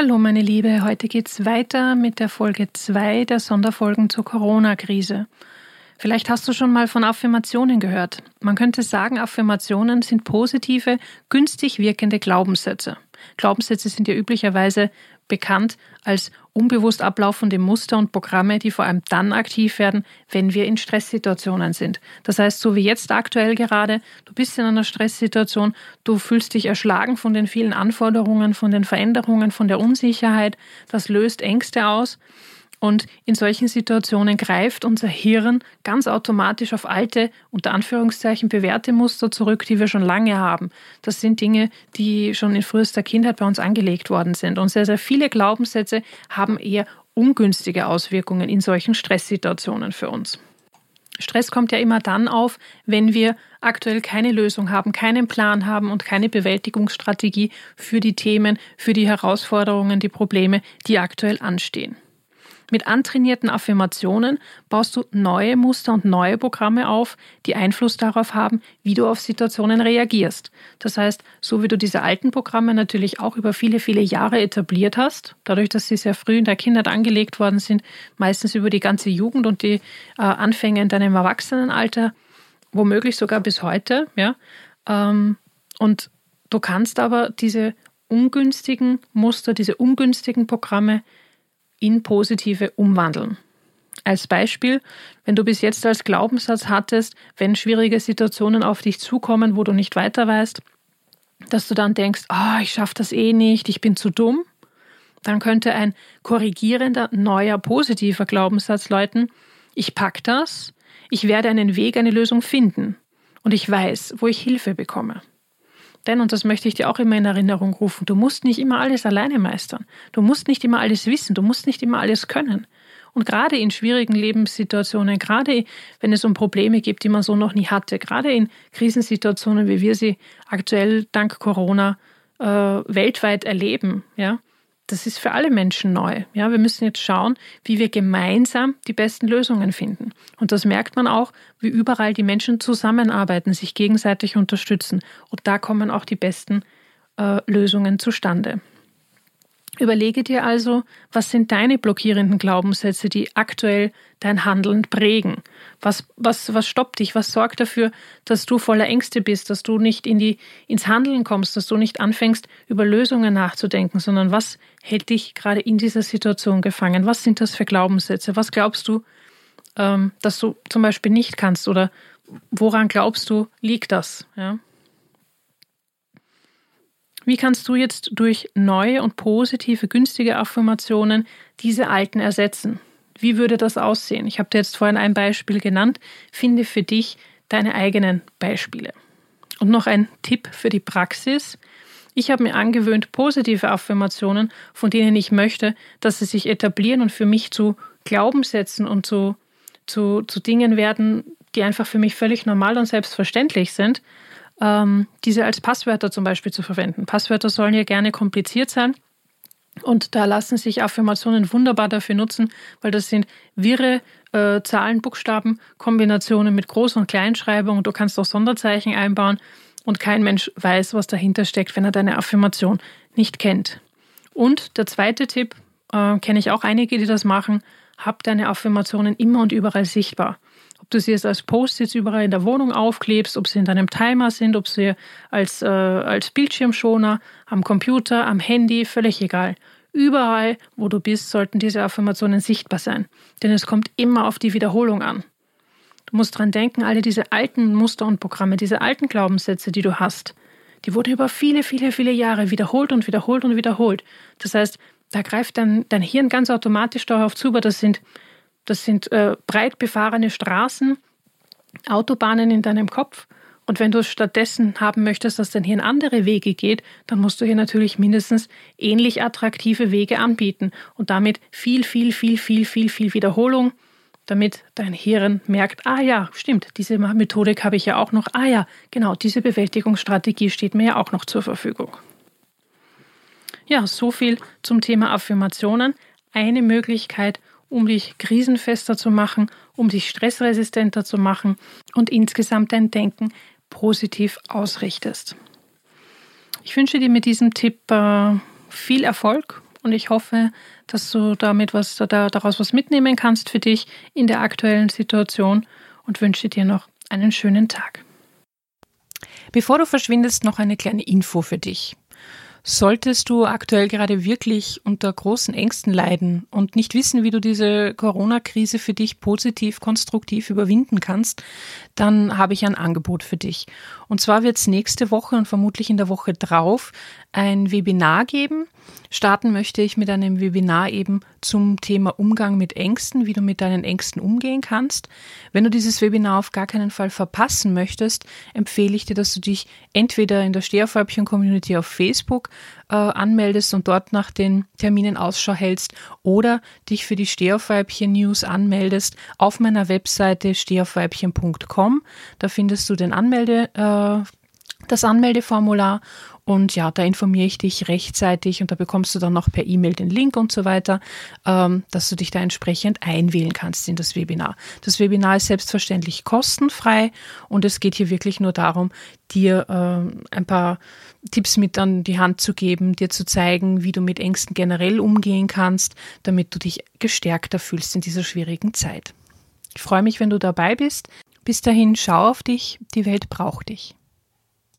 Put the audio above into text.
Hallo meine Liebe, heute geht's weiter mit der Folge 2 der Sonderfolgen zur Corona-Krise. Vielleicht hast du schon mal von Affirmationen gehört. Man könnte sagen, Affirmationen sind positive, günstig wirkende Glaubenssätze. Glaubenssätze sind ja üblicherweise bekannt als unbewusst ablaufende Muster und Programme, die vor allem dann aktiv werden, wenn wir in Stresssituationen sind. Das heißt, so wie jetzt aktuell gerade, du bist in einer Stresssituation, du fühlst dich erschlagen von den vielen Anforderungen, von den Veränderungen, von der Unsicherheit, das löst Ängste aus und in solchen Situationen greift unser Hirn ganz automatisch auf alte, unter Anführungszeichen, bewährte Muster zurück, die wir schon lange haben. Das sind Dinge, die schon in frühester Kindheit bei uns angelegt worden sind. Und sehr, sehr viele Glaubenssätze haben eher ungünstige Auswirkungen in solchen Stresssituationen für uns. Stress kommt ja immer dann auf, wenn wir aktuell keine Lösung haben, keinen Plan haben und keine Bewältigungsstrategie für die Themen, für die Herausforderungen, die Probleme, die aktuell anstehen. Mit antrainierten Affirmationen baust du neue Muster und neue Programme auf, die Einfluss darauf haben, wie du auf Situationen reagierst. Das heißt, so wie du diese alten Programme natürlich auch über viele, viele Jahre etabliert hast, dadurch, dass sie sehr früh in der Kindheit angelegt worden sind, meistens über die ganze Jugend und die äh, Anfänge in deinem Erwachsenenalter, womöglich sogar bis heute, ja. Ähm, und du kannst aber diese ungünstigen Muster, diese ungünstigen Programme in positive umwandeln. Als Beispiel, wenn du bis jetzt als Glaubenssatz hattest, wenn schwierige Situationen auf dich zukommen, wo du nicht weiter weißt, dass du dann denkst, oh, ich schaffe das eh nicht, ich bin zu dumm, dann könnte ein korrigierender, neuer, positiver Glaubenssatz läuten, ich pack das, ich werde einen Weg, eine Lösung finden und ich weiß, wo ich Hilfe bekomme. Denn, und das möchte ich dir auch immer in Erinnerung rufen, du musst nicht immer alles alleine meistern. Du musst nicht immer alles wissen. Du musst nicht immer alles können. Und gerade in schwierigen Lebenssituationen, gerade wenn es um Probleme gibt, die man so noch nie hatte, gerade in Krisensituationen, wie wir sie aktuell dank Corona äh, weltweit erleben, ja, das ist für alle Menschen neu. Ja, wir müssen jetzt schauen, wie wir gemeinsam die besten Lösungen finden. Und das merkt man auch, wie überall die Menschen zusammenarbeiten, sich gegenseitig unterstützen. Und da kommen auch die besten äh, Lösungen zustande. Überlege dir also, was sind deine blockierenden Glaubenssätze, die aktuell dein Handeln prägen? Was, was, was stoppt dich? Was sorgt dafür, dass du voller Ängste bist, dass du nicht in die, ins Handeln kommst, dass du nicht anfängst, über Lösungen nachzudenken, sondern was hält dich gerade in dieser Situation gefangen? Was sind das für Glaubenssätze? Was glaubst du, ähm, dass du zum Beispiel nicht kannst oder woran glaubst du, liegt das? Ja? Wie kannst du jetzt durch neue und positive, günstige Affirmationen diese alten ersetzen? Wie würde das aussehen? Ich habe dir jetzt vorhin ein Beispiel genannt. Finde für dich deine eigenen Beispiele. Und noch ein Tipp für die Praxis. Ich habe mir angewöhnt, positive Affirmationen, von denen ich möchte, dass sie sich etablieren und für mich zu Glaubenssätzen und zu, zu, zu Dingen werden, die einfach für mich völlig normal und selbstverständlich sind, ähm, diese als Passwörter zum Beispiel zu verwenden. Passwörter sollen ja gerne kompliziert sein. Und da lassen sich Affirmationen wunderbar dafür nutzen, weil das sind wirre äh, Zahlen, Buchstaben, Kombinationen mit Groß- und Kleinschreibung. Du kannst auch Sonderzeichen einbauen und kein Mensch weiß, was dahinter steckt, wenn er deine Affirmation nicht kennt. Und der zweite Tipp, äh, kenne ich auch einige, die das machen, hab deine Affirmationen immer und überall sichtbar. Ob du sie jetzt als Post-its überall in der Wohnung aufklebst, ob sie in deinem Timer sind, ob sie als, äh, als Bildschirmschoner am Computer, am Handy, völlig egal. Überall, wo du bist, sollten diese Affirmationen sichtbar sein. Denn es kommt immer auf die Wiederholung an. Du musst dran denken, alle diese alten Muster und Programme, diese alten Glaubenssätze, die du hast, die wurden über viele, viele, viele Jahre wiederholt und wiederholt und wiederholt. Das heißt, da greift dein, dein Hirn ganz automatisch darauf zu, aber das sind das sind äh, breit befahrene Straßen, Autobahnen in deinem Kopf. Und wenn du stattdessen haben möchtest, dass dein Hirn andere Wege geht, dann musst du hier natürlich mindestens ähnlich attraktive Wege anbieten und damit viel, viel, viel, viel, viel, viel Wiederholung, damit dein Hirn merkt, ah ja, stimmt, diese Methodik habe ich ja auch noch, ah ja, genau, diese Bewältigungsstrategie steht mir ja auch noch zur Verfügung. Ja, so viel zum Thema Affirmationen. Eine Möglichkeit, um dich krisenfester zu machen, um dich stressresistenter zu machen und insgesamt dein Denken positiv ausrichtest. Ich wünsche dir mit diesem Tipp äh, viel Erfolg Und ich hoffe, dass du damit was daraus was mitnehmen kannst für dich in der aktuellen Situation und wünsche dir noch einen schönen Tag. Bevor du verschwindest, noch eine kleine Info für dich. Solltest du aktuell gerade wirklich unter großen Ängsten leiden und nicht wissen, wie du diese Corona-Krise für dich positiv, konstruktiv überwinden kannst, dann habe ich ein Angebot für dich. Und zwar wird es nächste Woche und vermutlich in der Woche drauf ein Webinar geben. Starten möchte ich mit einem Webinar eben zum Thema Umgang mit Ängsten, wie du mit deinen Ängsten umgehen kannst. Wenn du dieses Webinar auf gar keinen Fall verpassen möchtest, empfehle ich dir, dass du dich entweder in der Steherfäubchen-Community auf Facebook äh, anmeldest und dort nach den Terminen Ausschau hältst oder dich für die Stehaufweibchen-News anmeldest auf meiner Webseite stehaufweibchen.com. Da findest du den Anmelde, äh, das Anmeldeformular und ja, da informiere ich dich rechtzeitig und da bekommst du dann noch per E-Mail den Link und so weiter, ähm, dass du dich da entsprechend einwählen kannst in das Webinar. Das Webinar ist selbstverständlich kostenfrei und es geht hier wirklich nur darum, dir äh, ein paar Tipps mit an die Hand zu geben, dir zu zeigen, wie du mit Ängsten generell umgehen kannst, damit du dich gestärkter fühlst in dieser schwierigen Zeit. Ich freue mich, wenn du dabei bist. Bis dahin, schau auf dich, die Welt braucht dich.